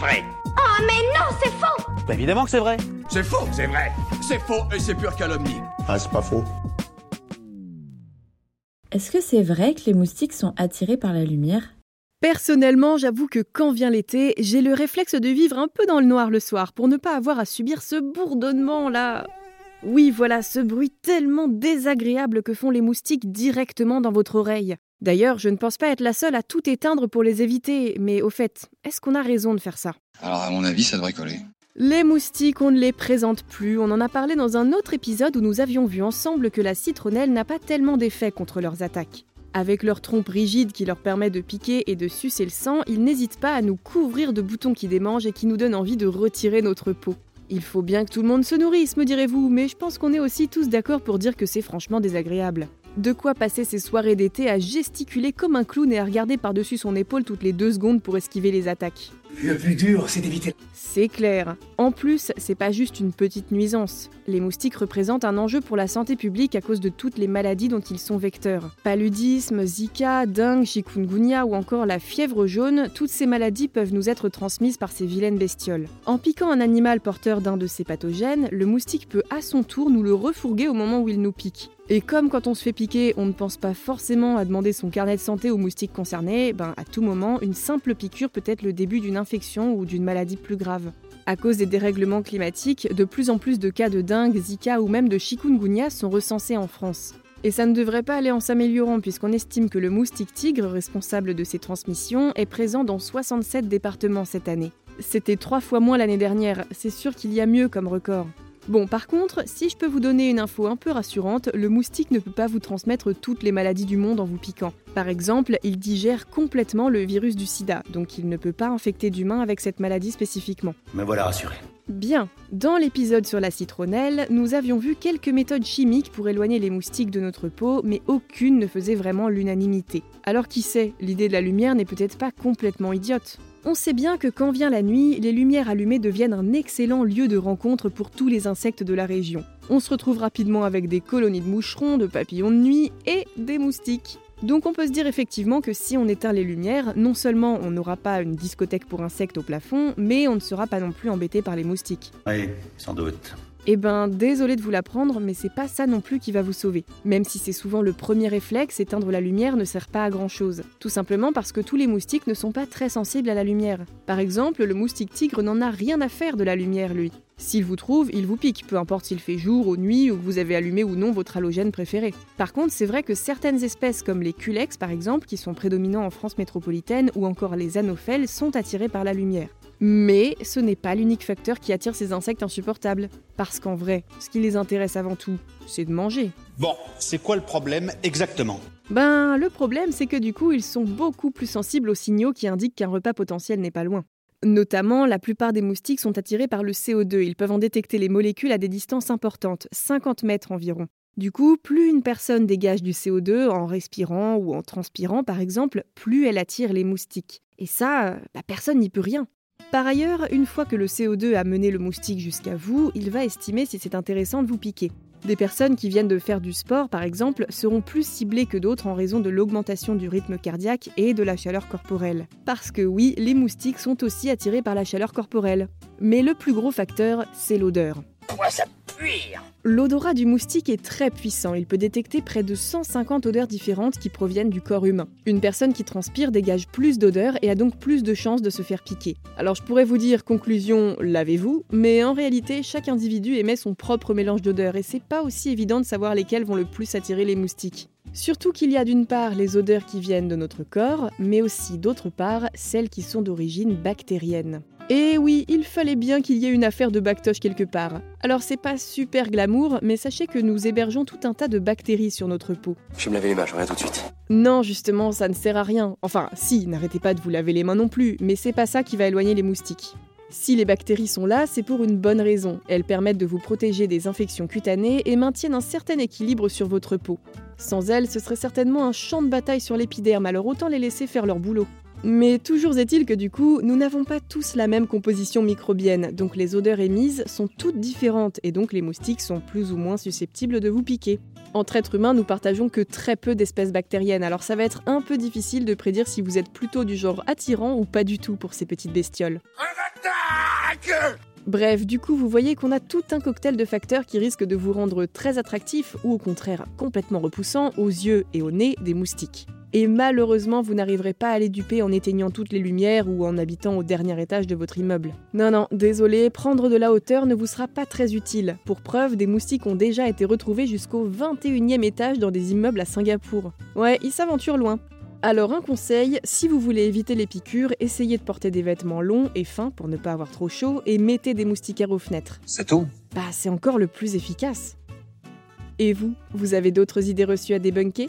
vrai. Oh mais non, c'est faux Bah évidemment que c'est vrai. C'est faux, c'est vrai. C'est faux et c'est pure calomnie. Ah, c'est pas faux. Est-ce que c'est vrai que les moustiques sont attirés par la lumière? Personnellement, j'avoue que quand vient l'été, j'ai le réflexe de vivre un peu dans le noir le soir pour ne pas avoir à subir ce bourdonnement là. Oui, voilà, ce bruit tellement désagréable que font les moustiques directement dans votre oreille. D'ailleurs, je ne pense pas être la seule à tout éteindre pour les éviter, mais au fait, est-ce qu'on a raison de faire ça? Alors, à mon avis, ça devrait coller. Les moustiques, on ne les présente plus, on en a parlé dans un autre épisode où nous avions vu ensemble que la citronnelle n'a pas tellement d'effet contre leurs attaques. Avec leur trompe rigide qui leur permet de piquer et de sucer le sang, ils n'hésitent pas à nous couvrir de boutons qui démangent et qui nous donnent envie de retirer notre peau. Il faut bien que tout le monde se nourrisse, me direz-vous, mais je pense qu'on est aussi tous d'accord pour dire que c'est franchement désagréable. De quoi passer ses soirées d'été à gesticuler comme un clown et à regarder par-dessus son épaule toutes les deux secondes pour esquiver les attaques. Le plus dur, c'est d'éviter. C'est clair. En plus, c'est pas juste une petite nuisance. Les moustiques représentent un enjeu pour la santé publique à cause de toutes les maladies dont ils sont vecteurs. Paludisme, Zika, dengue, chikungunya ou encore la fièvre jaune, toutes ces maladies peuvent nous être transmises par ces vilaines bestioles. En piquant un animal porteur d'un de ces pathogènes, le moustique peut à son tour nous le refourguer au moment où il nous pique. Et comme quand on se fait piquer, on ne pense pas forcément à demander son carnet de santé au moustique concerné, ben à tout moment, une simple piqûre peut être le début d'une infection ou d'une maladie plus grave. À cause des dérèglements climatiques, de plus en plus de cas de dengue, Zika ou même de chikungunya sont recensés en France. Et ça ne devrait pas aller en s'améliorant puisqu'on estime que le moustique tigre, responsable de ces transmissions, est présent dans 67 départements cette année. C'était trois fois moins l'année dernière, c'est sûr qu'il y a mieux comme record. Bon, par contre, si je peux vous donner une info un peu rassurante, le moustique ne peut pas vous transmettre toutes les maladies du monde en vous piquant. Par exemple, il digère complètement le virus du sida, donc il ne peut pas infecter d'humains avec cette maladie spécifiquement. Me voilà rassuré. Bien, dans l'épisode sur la citronnelle, nous avions vu quelques méthodes chimiques pour éloigner les moustiques de notre peau, mais aucune ne faisait vraiment l'unanimité. Alors qui sait, l'idée de la lumière n'est peut-être pas complètement idiote. On sait bien que quand vient la nuit, les lumières allumées deviennent un excellent lieu de rencontre pour tous les insectes de la région. On se retrouve rapidement avec des colonies de moucherons, de papillons de nuit et des moustiques. Donc on peut se dire effectivement que si on éteint les lumières, non seulement on n'aura pas une discothèque pour insectes au plafond, mais on ne sera pas non plus embêté par les moustiques. Oui, sans doute. Eh ben, désolé de vous l'apprendre, mais c'est pas ça non plus qui va vous sauver. Même si c'est souvent le premier réflexe, éteindre la lumière ne sert pas à grand chose. Tout simplement parce que tous les moustiques ne sont pas très sensibles à la lumière. Par exemple, le moustique tigre n'en a rien à faire de la lumière, lui. S'il vous trouve, il vous pique, peu importe s'il fait jour ou nuit ou que vous avez allumé ou non votre halogène préféré. Par contre, c'est vrai que certaines espèces comme les culex par exemple, qui sont prédominants en France métropolitaine, ou encore les anophèles, sont attirés par la lumière. Mais ce n'est pas l'unique facteur qui attire ces insectes insupportables. Parce qu'en vrai, ce qui les intéresse avant tout, c'est de manger. Bon, c'est quoi le problème exactement? Ben, le problème, c'est que du coup, ils sont beaucoup plus sensibles aux signaux qui indiquent qu'un repas potentiel n'est pas loin. Notamment, la plupart des moustiques sont attirés par le CO2. Ils peuvent en détecter les molécules à des distances importantes, 50 mètres environ. Du coup, plus une personne dégage du CO2 en respirant ou en transpirant, par exemple, plus elle attire les moustiques. Et ça, bah, personne n'y peut rien. Par ailleurs, une fois que le CO2 a mené le moustique jusqu'à vous, il va estimer si c'est intéressant de vous piquer. Des personnes qui viennent de faire du sport, par exemple, seront plus ciblées que d'autres en raison de l'augmentation du rythme cardiaque et de la chaleur corporelle. Parce que oui, les moustiques sont aussi attirés par la chaleur corporelle. Mais le plus gros facteur, c'est l'odeur. L'odorat du moustique est très puissant, il peut détecter près de 150 odeurs différentes qui proviennent du corps humain. Une personne qui transpire dégage plus d'odeurs et a donc plus de chances de se faire piquer. Alors je pourrais vous dire, conclusion, lavez-vous, mais en réalité, chaque individu émet son propre mélange d'odeurs et c'est pas aussi évident de savoir lesquelles vont le plus attirer les moustiques. Surtout qu'il y a d'une part les odeurs qui viennent de notre corps, mais aussi d'autre part celles qui sont d'origine bactérienne. Et oui, il fallait bien qu'il y ait une affaire de bactoche quelque part. Alors c'est pas super glamour, mais sachez que nous hébergeons tout un tas de bactéries sur notre peau. Je vais me laver les mains, je reviens tout de suite. Non, justement, ça ne sert à rien. Enfin, si, n'arrêtez pas de vous laver les mains non plus, mais c'est pas ça qui va éloigner les moustiques. Si les bactéries sont là, c'est pour une bonne raison. Elles permettent de vous protéger des infections cutanées et maintiennent un certain équilibre sur votre peau. Sans elles, ce serait certainement un champ de bataille sur l'épiderme, alors autant les laisser faire leur boulot. Mais toujours est-il que du coup, nous n'avons pas tous la même composition microbienne, donc les odeurs émises sont toutes différentes et donc les moustiques sont plus ou moins susceptibles de vous piquer. Entre êtres humains, nous partageons que très peu d'espèces bactériennes, alors ça va être un peu difficile de prédire si vous êtes plutôt du genre attirant ou pas du tout pour ces petites bestioles. Bref, du coup, vous voyez qu'on a tout un cocktail de facteurs qui risquent de vous rendre très attractif ou au contraire complètement repoussant aux yeux et au nez des moustiques. Et malheureusement, vous n'arriverez pas à les duper en éteignant toutes les lumières ou en habitant au dernier étage de votre immeuble. Non, non, désolé, prendre de la hauteur ne vous sera pas très utile. Pour preuve, des moustiques ont déjà été retrouvés jusqu'au 21e étage dans des immeubles à Singapour. Ouais, ils s'aventurent loin. Alors un conseil, si vous voulez éviter les piqûres, essayez de porter des vêtements longs et fins pour ne pas avoir trop chaud et mettez des moustiquaires aux fenêtres. C'est tout Bah c'est encore le plus efficace. Et vous, vous avez d'autres idées reçues à débunker?